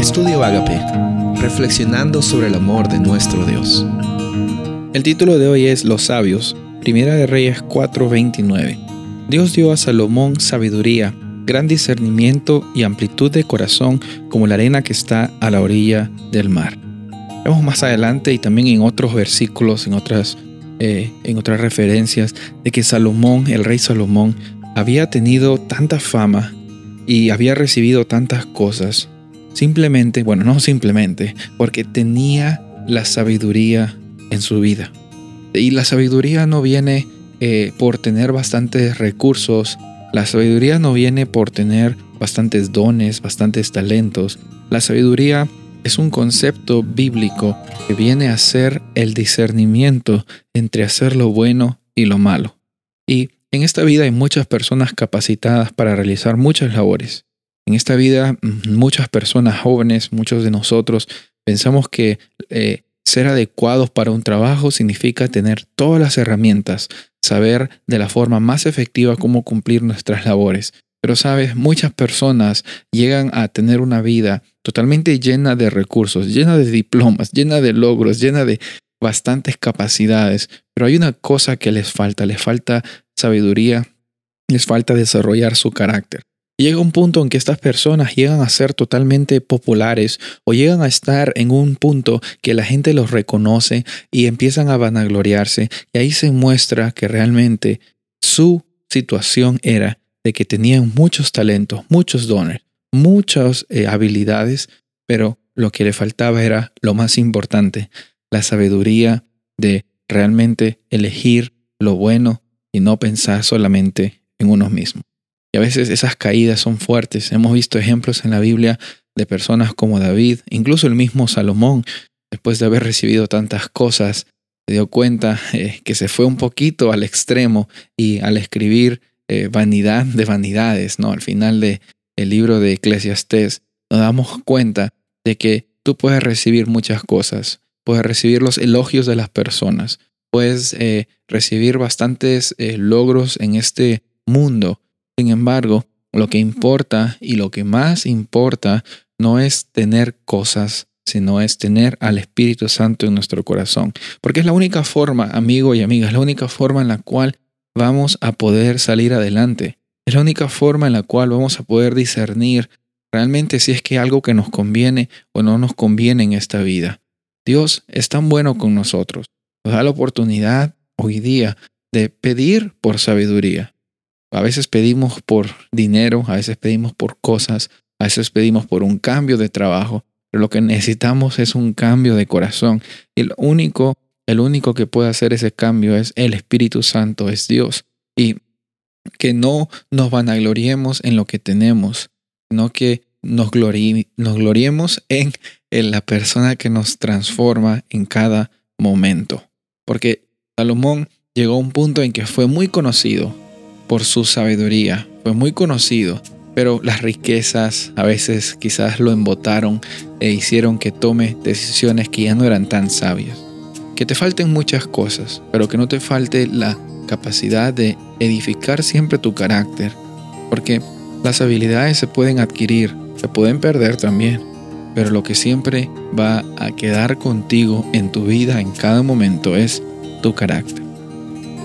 Estudio Agape, reflexionando sobre el amor de nuestro Dios. El título de hoy es Los sabios, Primera de Reyes 4:29. Dios dio a Salomón sabiduría, gran discernimiento y amplitud de corazón como la arena que está a la orilla del mar. Vemos más adelante y también en otros versículos, en otras, eh, en otras referencias, de que Salomón, el rey Salomón, había tenido tanta fama y había recibido tantas cosas, simplemente, bueno, no simplemente, porque tenía la sabiduría en su vida. Y la sabiduría no viene eh, por tener bastantes recursos, la sabiduría no viene por tener bastantes dones, bastantes talentos. La sabiduría es un concepto bíblico que viene a ser el discernimiento entre hacer lo bueno y lo malo. Y en esta vida hay muchas personas capacitadas para realizar muchas labores. En esta vida mm, muchas personas jóvenes, muchos de nosotros, pensamos que eh, ser adecuados para un trabajo significa tener todas las herramientas, saber de la forma más efectiva cómo cumplir nuestras labores. Pero sabes, muchas personas llegan a tener una vida totalmente llena de recursos, llena de diplomas, llena de logros, llena de bastantes capacidades, pero hay una cosa que les falta, les falta sabiduría, les falta desarrollar su carácter. Llega un punto en que estas personas llegan a ser totalmente populares o llegan a estar en un punto que la gente los reconoce y empiezan a vanagloriarse y ahí se muestra que realmente su situación era de que tenían muchos talentos, muchos dones, muchas eh, habilidades, pero lo que le faltaba era lo más importante, la sabiduría de realmente elegir lo bueno y no pensar solamente en uno mismo. Y a veces esas caídas son fuertes. Hemos visto ejemplos en la Biblia de personas como David, incluso el mismo Salomón, después de haber recibido tantas cosas, se dio cuenta eh, que se fue un poquito al extremo y al escribir eh, vanidad de vanidades, ¿no? Al final del libro de Eclesiastés nos damos cuenta de que tú puedes recibir muchas cosas, puedes recibir los elogios de las personas, puedes eh, recibir bastantes logros en este mundo. Sin embargo, lo que importa y lo que más importa no es tener cosas, sino es tener al Espíritu Santo en nuestro corazón. Porque es la única forma, amigo y amiga, es la única forma en la cual vamos a poder salir adelante. Es la única forma en la cual vamos a poder discernir realmente si es que algo que nos conviene o no nos conviene en esta vida. Dios es tan bueno con nosotros nos da la oportunidad hoy día de pedir por sabiduría. A veces pedimos por dinero, a veces pedimos por cosas, a veces pedimos por un cambio de trabajo, pero lo que necesitamos es un cambio de corazón. Y el único, el único que puede hacer ese cambio es el Espíritu Santo, es Dios. Y que no nos vanagloriemos en lo que tenemos, sino que nos, nos gloriemos en, en la persona que nos transforma en cada momento porque Salomón llegó a un punto en que fue muy conocido por su sabiduría, fue muy conocido, pero las riquezas a veces quizás lo embotaron e hicieron que tome decisiones que ya no eran tan sabias. Que te falten muchas cosas, pero que no te falte la capacidad de edificar siempre tu carácter, porque las habilidades se pueden adquirir, se pueden perder también, pero lo que siempre va a quedar contigo en tu vida en cada momento es tu carácter.